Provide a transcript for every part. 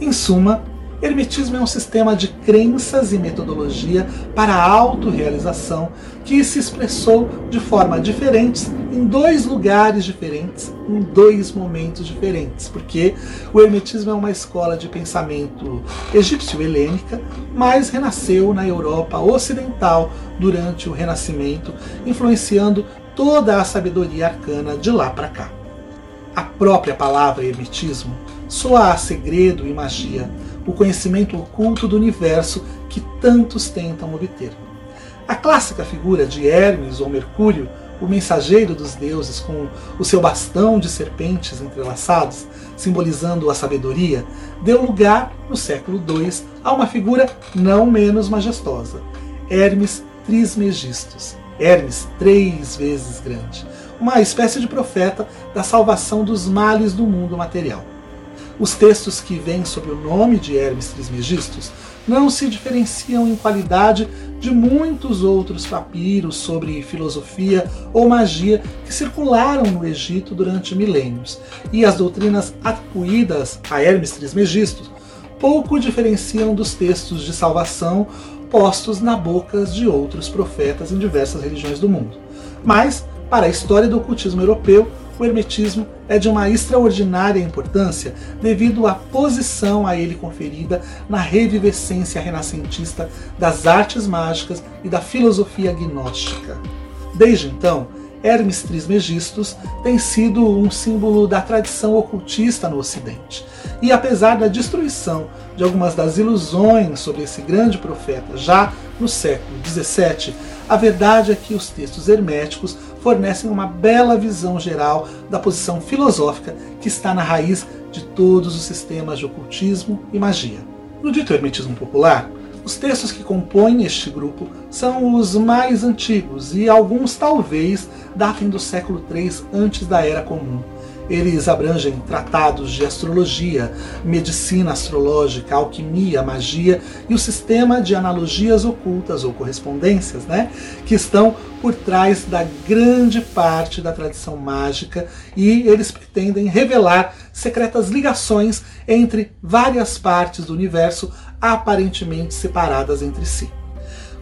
Em suma, Hermetismo é um sistema de crenças e metodologia para a autorrealização que se expressou de forma diferentes em dois lugares diferentes, em dois momentos diferentes, porque o Hermetismo é uma escola de pensamento egípcio-helênica, mas renasceu na Europa Ocidental durante o Renascimento, influenciando toda a sabedoria arcana de lá para cá. A própria palavra Hermetismo soa a segredo e magia o conhecimento oculto do universo que tantos tentam obter. A clássica figura de Hermes ou Mercúrio, o mensageiro dos deuses com o seu bastão de serpentes entrelaçados, simbolizando a sabedoria, deu lugar, no século II, a uma figura não menos majestosa, Hermes Trismegistus, Hermes três vezes grande, uma espécie de profeta da salvação dos males do mundo material. Os textos que vêm sob o nome de Hermes Trismegistus não se diferenciam em qualidade de muitos outros papiros sobre filosofia ou magia que circularam no Egito durante milênios, e as doutrinas atribuídas a Hermes Trismegistus pouco diferenciam dos textos de salvação postos na boca de outros profetas em diversas religiões do mundo. Mas, para a história do ocultismo europeu, o hermetismo é de uma extraordinária importância devido à posição a ele conferida na revivescência renascentista das artes mágicas e da filosofia gnóstica. Desde então, Hermes Trismegistus tem sido um símbolo da tradição ocultista no Ocidente. E apesar da destruição de algumas das ilusões sobre esse grande profeta já no século XVII, a verdade é que os textos herméticos fornecem uma bela visão geral da posição filosófica que está na raiz de todos os sistemas de ocultismo e magia. No dito hermetismo popular, os textos que compõem este grupo são os mais antigos e alguns talvez datem do século III antes da Era Comum, eles abrangem tratados de astrologia, medicina astrológica, alquimia, magia e o sistema de analogias ocultas ou correspondências, né, que estão por trás da grande parte da tradição mágica e eles pretendem revelar secretas ligações entre várias partes do universo aparentemente separadas entre si.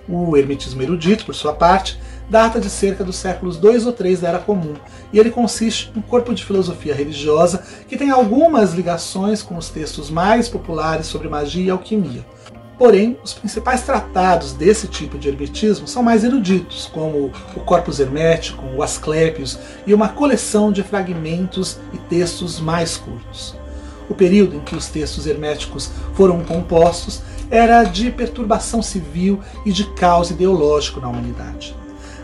O hermetismo erudito, por sua parte, data de cerca dos séculos 2 ou 3 da Era Comum, e ele consiste em um corpo de filosofia religiosa que tem algumas ligações com os textos mais populares sobre magia e alquimia. Porém, os principais tratados desse tipo de hermetismo são mais eruditos, como o Corpus Hermético, o Asclepios e uma coleção de fragmentos e textos mais curtos. O período em que os textos herméticos foram compostos era de perturbação civil e de caos ideológico na humanidade.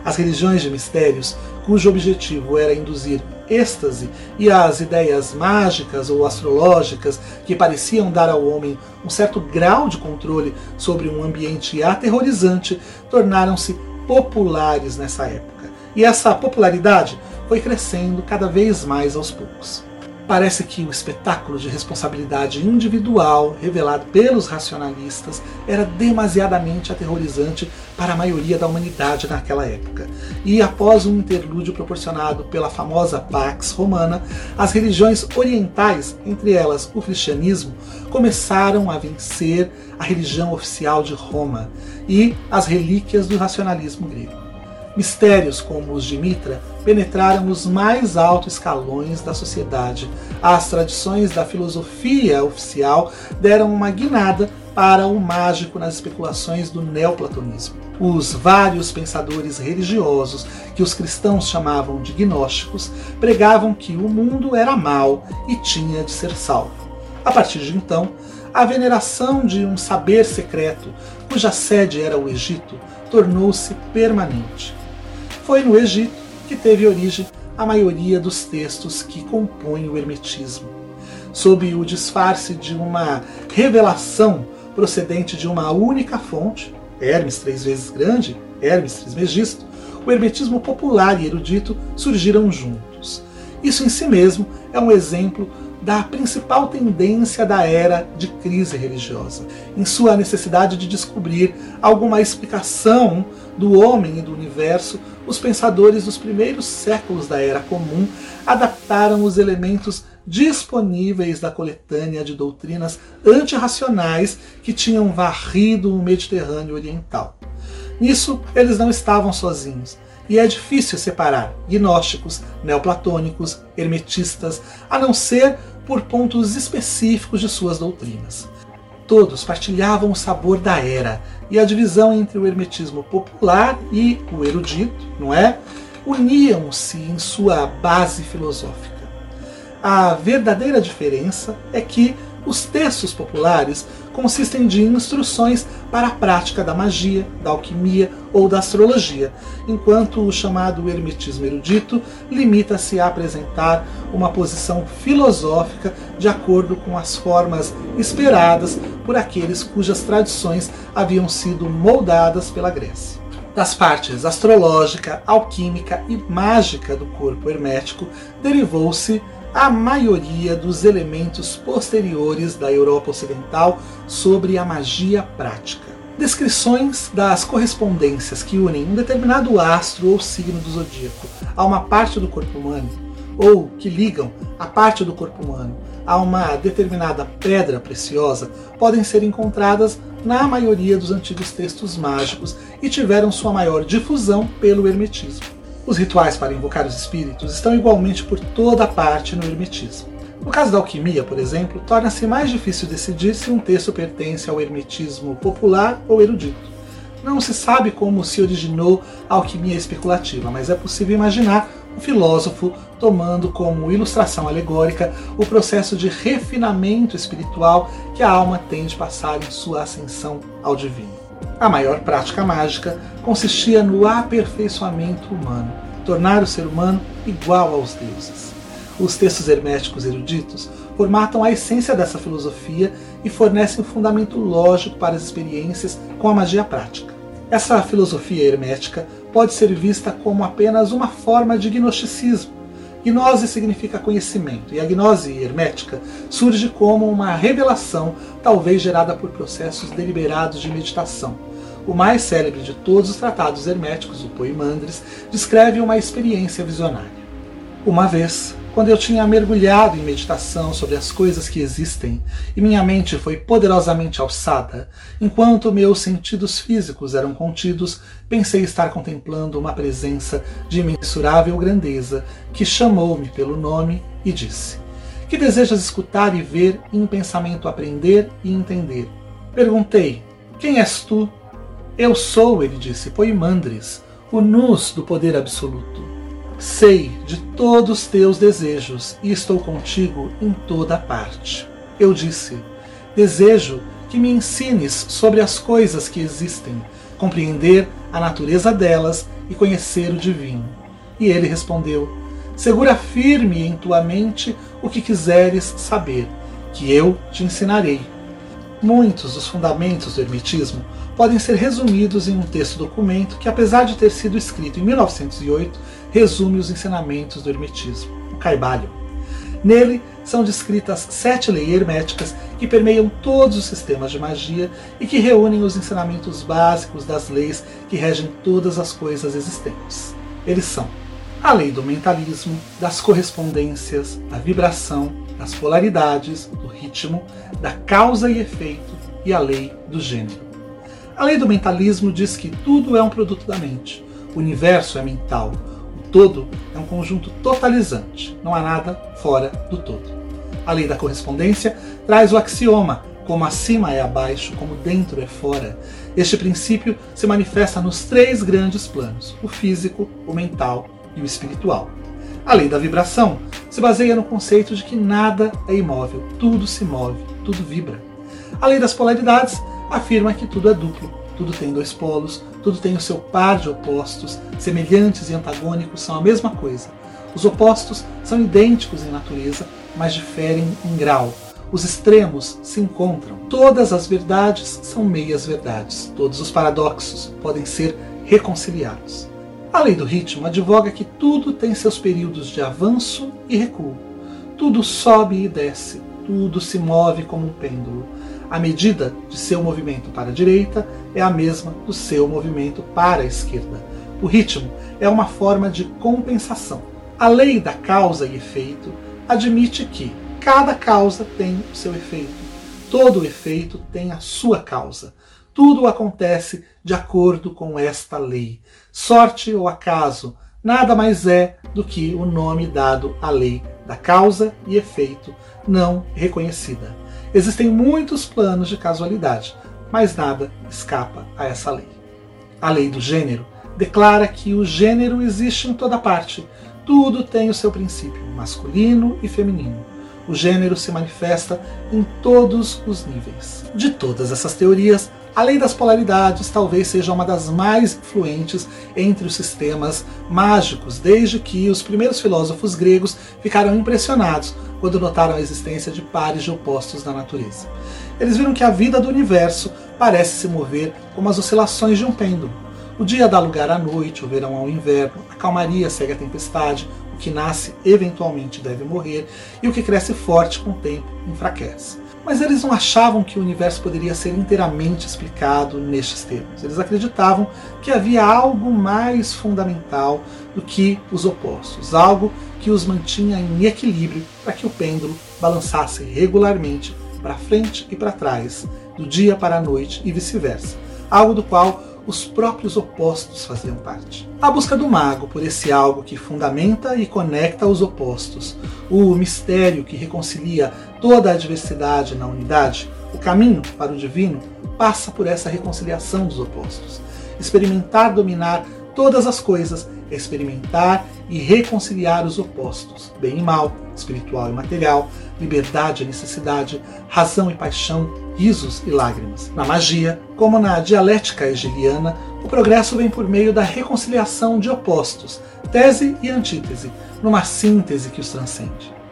As religiões de mistérios, cujo objetivo era induzir êxtase e as ideias mágicas ou astrológicas que pareciam dar ao homem um certo grau de controle sobre um ambiente aterrorizante, tornaram-se populares nessa época. E essa popularidade foi crescendo cada vez mais aos poucos. Parece que o espetáculo de responsabilidade individual revelado pelos racionalistas era demasiadamente aterrorizante para a maioria da humanidade naquela época. E após um interlúdio proporcionado pela famosa Pax Romana, as religiões orientais, entre elas o cristianismo, começaram a vencer a religião oficial de Roma e as relíquias do racionalismo grego. Mistérios como os de Mitra penetraram os mais altos escalões da sociedade. As tradições da filosofia oficial deram uma guinada para o mágico nas especulações do neoplatonismo. Os vários pensadores religiosos, que os cristãos chamavam de gnósticos, pregavam que o mundo era mau e tinha de ser salvo. A partir de então, a veneração de um saber secreto, cuja sede era o Egito, tornou-se permanente. Foi no Egito que teve origem a maioria dos textos que compõem o Hermetismo. Sob o disfarce de uma revelação procedente de uma única fonte, Hermes três vezes grande, Hermes Trismegisto, o hermetismo popular e erudito surgiram juntos. Isso em si mesmo é um exemplo da principal tendência da era de crise religiosa, em sua necessidade de descobrir alguma explicação do homem e do universo, os pensadores dos primeiros séculos da Era Comum adaptaram os elementos disponíveis da coletânea de doutrinas antirracionais que tinham varrido o Mediterrâneo Oriental. Nisso, eles não estavam sozinhos, e é difícil separar gnósticos, neoplatônicos, hermetistas, a não ser por pontos específicos de suas doutrinas. Todos partilhavam o sabor da era, e a divisão entre o hermetismo popular e o erudito, não é? Uniam-se em sua base filosófica. A verdadeira diferença é que os textos populares consistem de instruções para a prática da magia, da alquimia ou da astrologia, enquanto o chamado hermetismo erudito limita-se a apresentar uma posição filosófica de acordo com as formas esperadas por aqueles cujas tradições haviam sido moldadas pela Grécia. Das partes astrológica, alquímica e mágica do corpo hermético derivou-se a maioria dos elementos posteriores da Europa Ocidental sobre a magia prática. Descrições das correspondências que unem um determinado astro ou signo do zodíaco a uma parte do corpo humano, ou que ligam a parte do corpo humano a uma determinada pedra preciosa, podem ser encontradas na maioria dos antigos textos mágicos e tiveram sua maior difusão pelo Hermetismo. Os rituais para invocar os espíritos estão igualmente por toda parte no hermetismo. No caso da alquimia, por exemplo, torna-se mais difícil decidir se um texto pertence ao hermetismo popular ou erudito. Não se sabe como se originou a alquimia especulativa, mas é possível imaginar um filósofo tomando como ilustração alegórica o processo de refinamento espiritual que a alma tem de passar em sua ascensão ao divino. A maior prática mágica consistia no aperfeiçoamento humano, tornar o ser humano igual aos deuses. Os textos herméticos eruditos formatam a essência dessa filosofia e fornecem um fundamento lógico para as experiências com a magia prática. Essa filosofia hermética pode ser vista como apenas uma forma de gnosticismo. Gnose significa conhecimento, e a gnose hermética surge como uma revelação, talvez gerada por processos deliberados de meditação, o mais célebre de todos os tratados herméticos, o Poimandres, descreve uma experiência visionária. Uma vez, quando eu tinha mergulhado em meditação sobre as coisas que existem e minha mente foi poderosamente alçada, enquanto meus sentidos físicos eram contidos, pensei estar contemplando uma presença de imensurável grandeza que chamou-me pelo nome e disse: Que desejas escutar e ver e em pensamento aprender e entender? Perguntei: Quem és tu? Eu sou, ele disse, Poimandres, o nus do poder absoluto. Sei de todos teus desejos e estou contigo em toda parte. Eu disse: Desejo que me ensines sobre as coisas que existem, compreender a natureza delas e conhecer o divino. E ele respondeu: Segura firme em tua mente o que quiseres saber, que eu te ensinarei. Muitos dos fundamentos do Hermetismo podem ser resumidos em um texto-documento que, apesar de ter sido escrito em 1908, resume os ensinamentos do Hermetismo, o Caibalho. Nele são descritas sete leis herméticas que permeiam todos os sistemas de magia e que reúnem os ensinamentos básicos das leis que regem todas as coisas existentes. Eles são a lei do mentalismo, das correspondências, da vibração, das polaridades, do ritmo, da causa e efeito e a lei do gênero. A lei do mentalismo diz que tudo é um produto da mente. O universo é mental. Todo é um conjunto totalizante. Não há nada fora do todo. A lei da correspondência traz o axioma: como acima é abaixo, como dentro é fora. Este princípio se manifesta nos três grandes planos: o físico, o mental e o espiritual. A lei da vibração se baseia no conceito de que nada é imóvel, tudo se move, tudo vibra. A lei das polaridades afirma que tudo é duplo, tudo tem dois polos, tudo tem o seu par de opostos, semelhantes e antagônicos são a mesma coisa. Os opostos são idênticos em natureza, mas diferem em grau. Os extremos se encontram. Todas as verdades são meias verdades. Todos os paradoxos podem ser reconciliados. A lei do ritmo advoga que tudo tem seus períodos de avanço e recuo. Tudo sobe e desce, tudo se move como um pêndulo. A medida de seu movimento para a direita é a mesma do seu movimento para a esquerda. O ritmo é uma forma de compensação. A lei da causa e efeito admite que cada causa tem o seu efeito. Todo efeito tem a sua causa. Tudo acontece de acordo com esta lei. Sorte ou acaso nada mais é do que o nome dado à lei da causa e efeito não reconhecida. Existem muitos planos de casualidade, mas nada escapa a essa lei. A lei do gênero declara que o gênero existe em toda parte. Tudo tem o seu princípio, masculino e feminino. O gênero se manifesta em todos os níveis. De todas essas teorias, a lei das polaridades talvez seja uma das mais influentes entre os sistemas mágicos, desde que os primeiros filósofos gregos ficaram impressionados quando notaram a existência de pares de opostos na natureza. Eles viram que a vida do universo parece se mover como as oscilações de um pêndulo. O dia dá lugar à noite, o verão ao inverno, a calmaria segue a tempestade, o que nasce eventualmente deve morrer, e o que cresce forte com o tempo enfraquece. Mas eles não achavam que o universo poderia ser inteiramente explicado nestes termos. Eles acreditavam que havia algo mais fundamental do que os opostos, algo que os mantinha em equilíbrio para que o pêndulo balançasse regularmente para frente e para trás, do dia para a noite e vice-versa, algo do qual os próprios opostos faziam parte. A busca do mago por esse algo que fundamenta e conecta os opostos, o mistério que reconcilia toda a diversidade na unidade, o caminho para o divino, passa por essa reconciliação dos opostos. Experimentar dominar todas as coisas é experimentar e reconciliar os opostos, bem e mal, espiritual e material, liberdade e necessidade, razão e paixão, risos e lágrimas. Na magia, como na dialética hegeliana, o progresso vem por meio da reconciliação de opostos, tese e antítese, numa síntese que os transcende.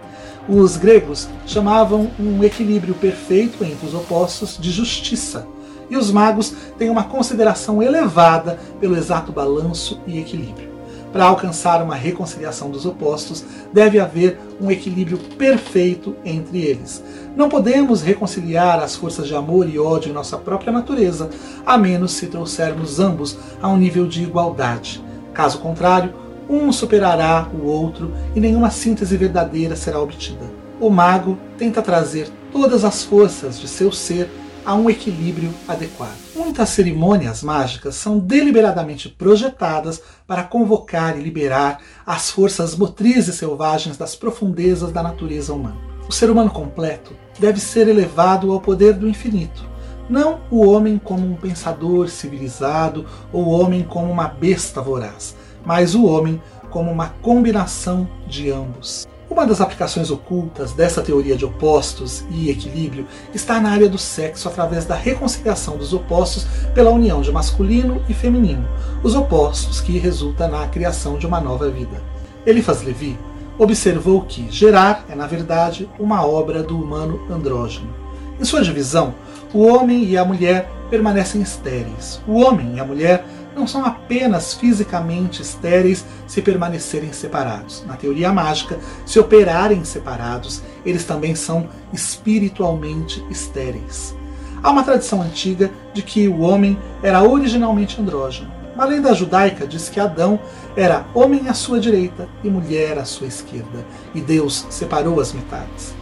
Os gregos chamavam um equilíbrio perfeito entre os opostos de justiça, e os magos têm uma consideração elevada pelo exato balanço e equilíbrio. Para alcançar uma reconciliação dos opostos, deve haver um equilíbrio perfeito entre eles. Não podemos reconciliar as forças de amor e ódio em nossa própria natureza, a menos se trouxermos ambos a um nível de igualdade. Caso contrário, um superará o outro e nenhuma síntese verdadeira será obtida. O mago tenta trazer todas as forças de seu ser a um equilíbrio adequado. Muitas cerimônias mágicas são deliberadamente projetadas para convocar e liberar as forças motrizes selvagens das profundezas da natureza humana. O ser humano completo deve ser elevado ao poder do infinito, não o homem como um pensador civilizado ou o homem como uma besta voraz, mas o homem como uma combinação de ambos. Uma das aplicações ocultas dessa teoria de opostos e equilíbrio está na área do sexo através da reconciliação dos opostos pela união de masculino e feminino, os opostos que resulta na criação de uma nova vida. Eliphas Levi observou que gerar é, na verdade, uma obra do humano andrógeno. Em sua divisão, o homem e a mulher permanecem estéreis. O homem e a mulher não são apenas fisicamente estéreis se permanecerem separados. Na teoria mágica, se operarem separados, eles também são espiritualmente estéreis. Há uma tradição antiga de que o homem era originalmente andrógeno. Uma lenda judaica diz que Adão era homem à sua direita e mulher à sua esquerda, e Deus separou as metades.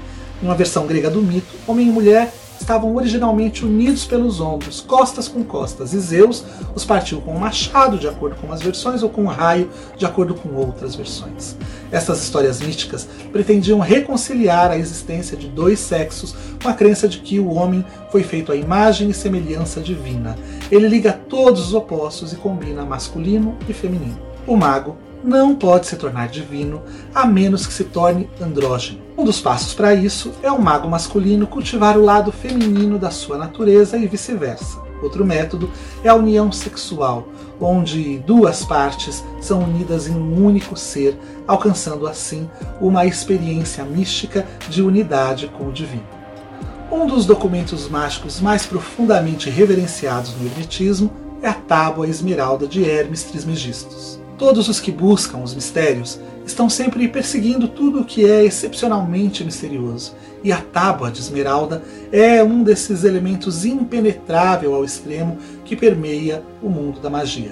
Uma versão grega do mito, homem e mulher estavam originalmente unidos pelos ombros, costas com costas, e Zeus os partiu com um machado, de acordo com umas versões, ou com um raio, de acordo com outras versões. Essas histórias místicas pretendiam reconciliar a existência de dois sexos com a crença de que o homem foi feito à imagem e semelhança divina. Ele liga todos os opostos e combina masculino e feminino. O mago não pode se tornar divino a menos que se torne andrógeno. Um dos passos para isso é o mago masculino cultivar o lado feminino da sua natureza e vice-versa. Outro método é a união sexual, onde duas partes são unidas em um único ser, alcançando assim uma experiência mística de unidade com o divino. Um dos documentos mágicos mais profundamente reverenciados no Hermetismo é a Tábua Esmeralda de Hermes Trismegistus. Todos os que buscam os mistérios estão sempre perseguindo tudo o que é excepcionalmente misterioso, e a tábua de esmeralda é um desses elementos impenetrável ao extremo que permeia o mundo da magia.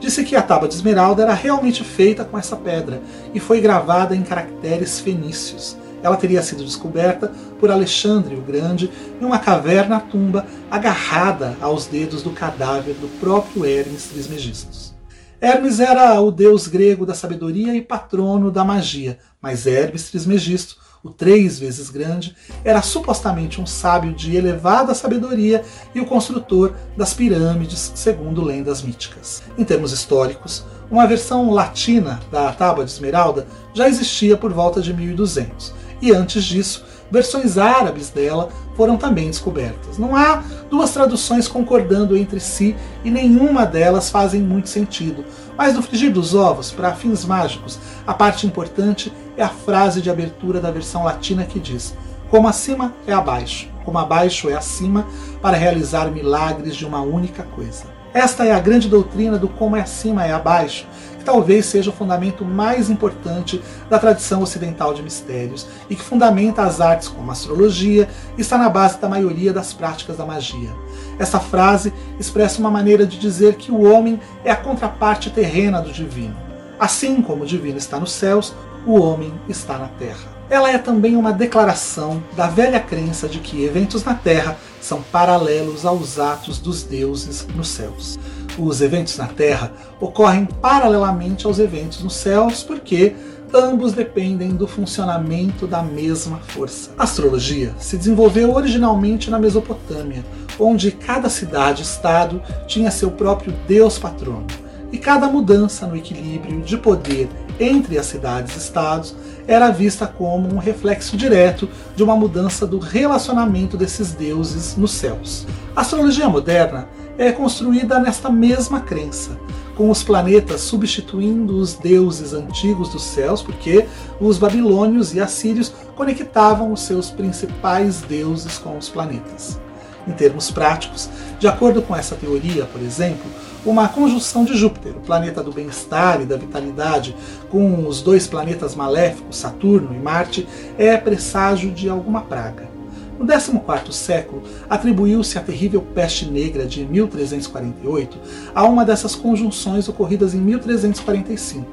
disse que a tábua de esmeralda era realmente feita com essa pedra e foi gravada em caracteres fenícios. Ela teria sido descoberta por Alexandre o Grande em uma caverna tumba agarrada aos dedos do cadáver do próprio Hermes Trismegistus. Hermes era o deus grego da sabedoria e patrono da magia, mas Hermes Trismegisto, o três vezes grande, era supostamente um sábio de elevada sabedoria e o construtor das pirâmides, segundo lendas míticas. Em termos históricos, uma versão latina da Tábua de Esmeralda já existia por volta de 1200, e antes disso, versões árabes dela foram também descobertas. Não há duas traduções concordando entre si e nenhuma delas fazem muito sentido. Mas no frigir dos ovos, para fins mágicos, a parte importante é a frase de abertura da versão latina que diz: Como acima é abaixo, como abaixo é acima, para realizar milagres de uma única coisa. Esta é a grande doutrina do como é acima é abaixo, talvez seja o fundamento mais importante da tradição ocidental de mistérios e que fundamenta as artes como a astrologia e está na base da maioria das práticas da magia. Essa frase expressa uma maneira de dizer que o homem é a contraparte terrena do divino. Assim como o divino está nos céus, o homem está na terra. Ela é também uma declaração da velha crença de que eventos na terra são paralelos aos atos dos deuses nos céus os eventos na Terra ocorrem paralelamente aos eventos nos céus, porque ambos dependem do funcionamento da mesma força. A astrologia se desenvolveu originalmente na Mesopotâmia, onde cada cidade-estado tinha seu próprio deus patrono, e cada mudança no equilíbrio de poder entre as cidades-estados era vista como um reflexo direto de uma mudança do relacionamento desses deuses nos céus. A astrologia moderna é construída nesta mesma crença, com os planetas substituindo os deuses antigos dos céus, porque os babilônios e assírios conectavam os seus principais deuses com os planetas. Em termos práticos, de acordo com essa teoria, por exemplo, uma conjunção de Júpiter, o planeta do bem-estar e da vitalidade, com os dois planetas maléficos, Saturno e Marte, é presságio de alguma praga. No 14 século, atribuiu-se a terrível peste negra de 1348 a uma dessas conjunções ocorridas em 1345.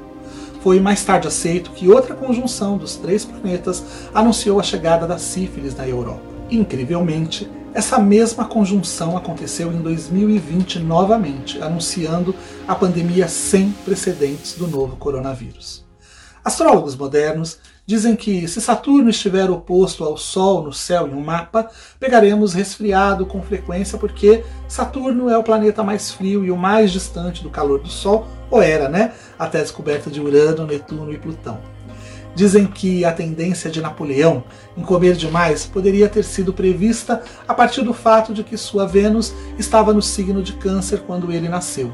Foi mais tarde aceito que outra conjunção dos três planetas anunciou a chegada da sífilis na Europa. Incrivelmente, essa mesma conjunção aconteceu em 2020 novamente, anunciando a pandemia sem precedentes do novo coronavírus. Astrólogos modernos Dizem que se Saturno estiver oposto ao Sol no céu em um mapa, pegaremos resfriado com frequência porque Saturno é o planeta mais frio e o mais distante do calor do Sol, ou era, né? Até a descoberta de Urano, Netuno e Plutão. Dizem que a tendência de Napoleão em comer demais poderia ter sido prevista a partir do fato de que sua Vênus estava no signo de Câncer quando ele nasceu.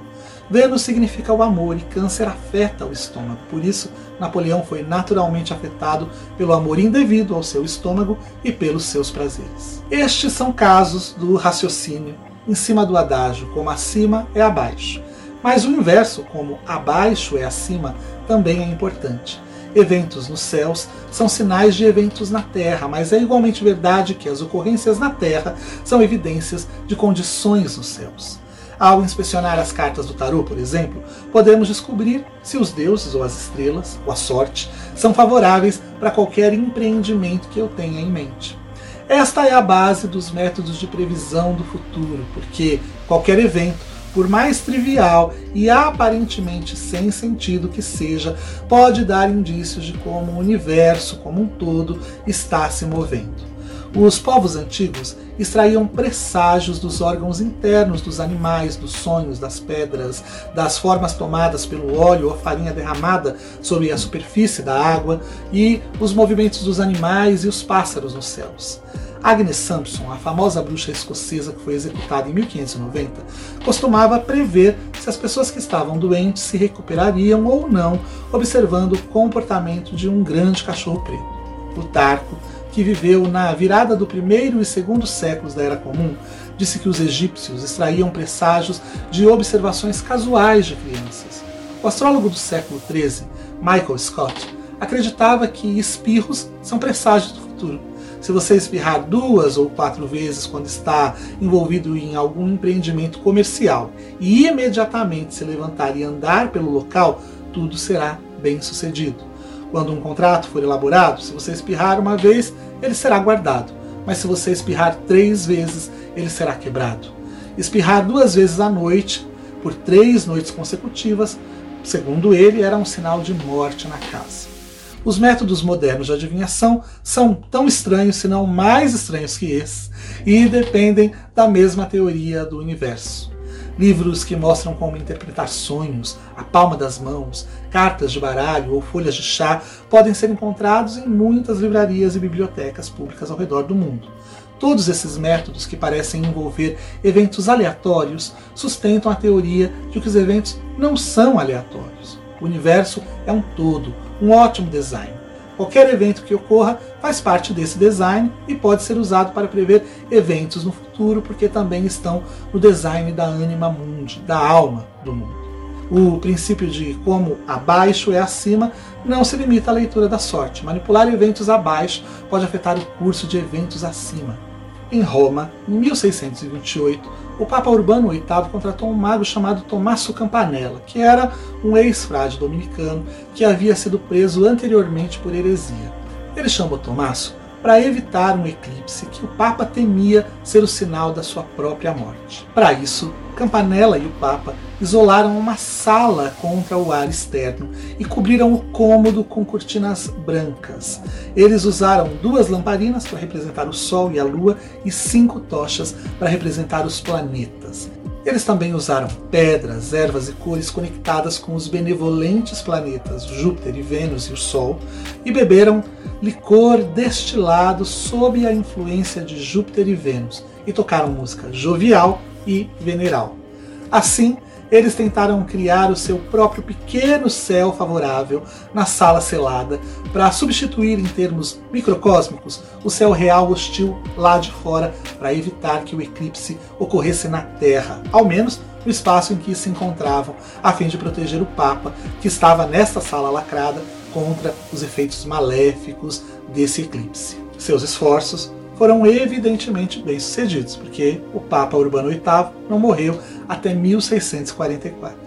Vênus significa o amor e Câncer afeta o estômago. Por isso, Napoleão foi naturalmente afetado pelo amor indevido ao seu estômago e pelos seus prazeres. Estes são casos do raciocínio em cima do adágio, como acima é abaixo. Mas o inverso, como abaixo é acima, também é importante. Eventos nos céus são sinais de eventos na Terra, mas é igualmente verdade que as ocorrências na Terra são evidências de condições nos céus. Ao inspecionar as cartas do tarô, por exemplo, podemos descobrir se os deuses ou as estrelas, ou a sorte, são favoráveis para qualquer empreendimento que eu tenha em mente. Esta é a base dos métodos de previsão do futuro, porque qualquer evento, por mais trivial e aparentemente sem sentido que seja, pode dar indícios de como o universo como um todo está se movendo. Os povos antigos extraíam presságios dos órgãos internos dos animais, dos sonhos, das pedras, das formas tomadas pelo óleo ou farinha derramada sobre a superfície da água e os movimentos dos animais e os pássaros nos céus. Agnes Sampson, a famosa bruxa escocesa que foi executada em 1590, costumava prever se as pessoas que estavam doentes se recuperariam ou não, observando o comportamento de um grande cachorro preto. Plutarco que viveu na virada do primeiro e segundo séculos da Era Comum, disse que os egípcios extraíam presságios de observações casuais de crianças. O astrólogo do século XIII, Michael Scott, acreditava que espirros são presságios do futuro. Se você espirrar duas ou quatro vezes quando está envolvido em algum empreendimento comercial e imediatamente se levantar e andar pelo local, tudo será bem sucedido. Quando um contrato for elaborado, se você espirrar uma vez, ele será guardado, mas se você espirrar três vezes, ele será quebrado. Espirrar duas vezes à noite, por três noites consecutivas, segundo ele, era um sinal de morte na casa. Os métodos modernos de adivinhação são tão estranhos, se não mais estranhos que esses, e dependem da mesma teoria do universo. Livros que mostram como interpretar sonhos, a palma das mãos, cartas de baralho ou folhas de chá podem ser encontrados em muitas livrarias e bibliotecas públicas ao redor do mundo. Todos esses métodos, que parecem envolver eventos aleatórios, sustentam a teoria de que os eventos não são aleatórios. O universo é um todo, um ótimo design. Qualquer evento que ocorra faz parte desse design e pode ser usado para prever eventos no futuro, porque também estão no design da anima mundi, da alma do mundo. O princípio de como abaixo é acima não se limita à leitura da sorte. Manipular eventos abaixo pode afetar o curso de eventos acima. Em Roma, em 1628, o Papa Urbano VIII contratou um mago chamado Tommaso Campanella, que era um ex-frade dominicano que havia sido preso anteriormente por heresia. Ele chamou Tommaso para evitar um eclipse que o Papa temia ser o sinal da sua própria morte. Para isso, Campanella e o Papa isolaram uma sala contra o ar externo e cobriram o cômodo com cortinas brancas. Eles usaram duas lamparinas para representar o Sol e a Lua e cinco tochas para representar os planetas. Eles também usaram pedras, ervas e cores conectadas com os benevolentes planetas Júpiter e Vênus e o Sol, e beberam licor destilado sob a influência de Júpiter e Vênus, e tocaram música jovial e veneral. Assim, eles tentaram criar o seu próprio pequeno céu favorável na sala selada, para substituir em termos microcósmicos o céu real hostil lá de fora, para evitar que o eclipse ocorresse na Terra, ao menos no espaço em que se encontravam, a fim de proteger o Papa, que estava nesta sala lacrada contra os efeitos maléficos desse eclipse. Seus esforços foram evidentemente bem-sucedidos, porque o Papa Urbano VIII não morreu até 1644.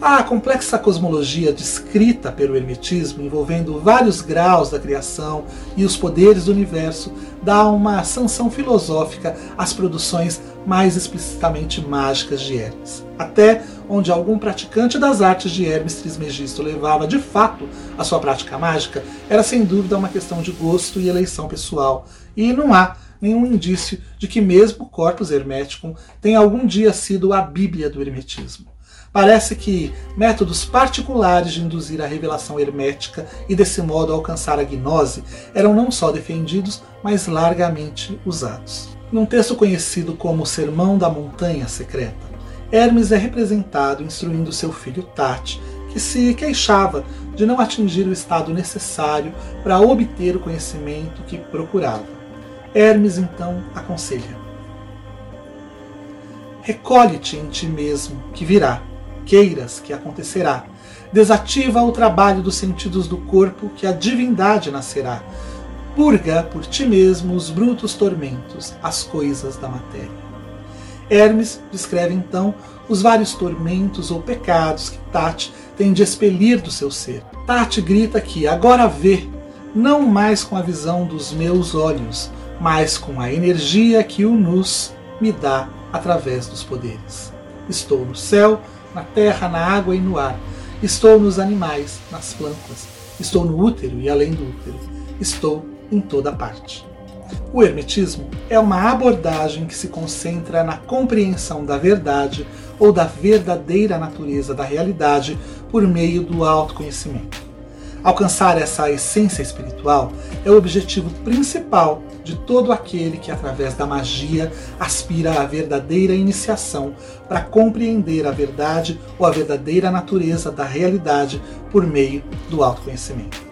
A complexa cosmologia descrita pelo Hermetismo, envolvendo vários graus da criação e os poderes do universo, dá uma sanção filosófica às produções mais explicitamente mágicas de Hermes. Até onde algum praticante das artes de Hermes Trismegisto levava de fato a sua prática mágica, era sem dúvida uma questão de gosto e eleição pessoal, e não há nenhum indício de que mesmo o Corpus Hermeticum tenha algum dia sido a Bíblia do Hermetismo. Parece que métodos particulares de induzir a revelação hermética e desse modo alcançar a gnose eram não só defendidos, mas largamente usados. Num texto conhecido como Sermão da Montanha Secreta, Hermes é representado instruindo seu filho Tati, que se queixava de não atingir o estado necessário para obter o conhecimento que procurava. Hermes então aconselha: Recolhe-te em ti mesmo, que virá, queiras que acontecerá. Desativa o trabalho dos sentidos do corpo, que a divindade nascerá. Purga por ti mesmo os brutos tormentos, as coisas da matéria. Hermes descreve então os vários tormentos ou pecados que Tati tem de expelir do seu ser. Tati grita que agora vê, não mais com a visão dos meus olhos, mas com a energia que o Nus me dá através dos poderes. Estou no céu, na terra, na água e no ar. Estou nos animais, nas plantas. Estou no útero e além do útero. Estou em toda parte. O Hermetismo é uma abordagem que se concentra na compreensão da verdade ou da verdadeira natureza da realidade por meio do autoconhecimento. Alcançar essa essência espiritual é o objetivo principal de todo aquele que, através da magia, aspira à verdadeira iniciação para compreender a verdade ou a verdadeira natureza da realidade por meio do autoconhecimento.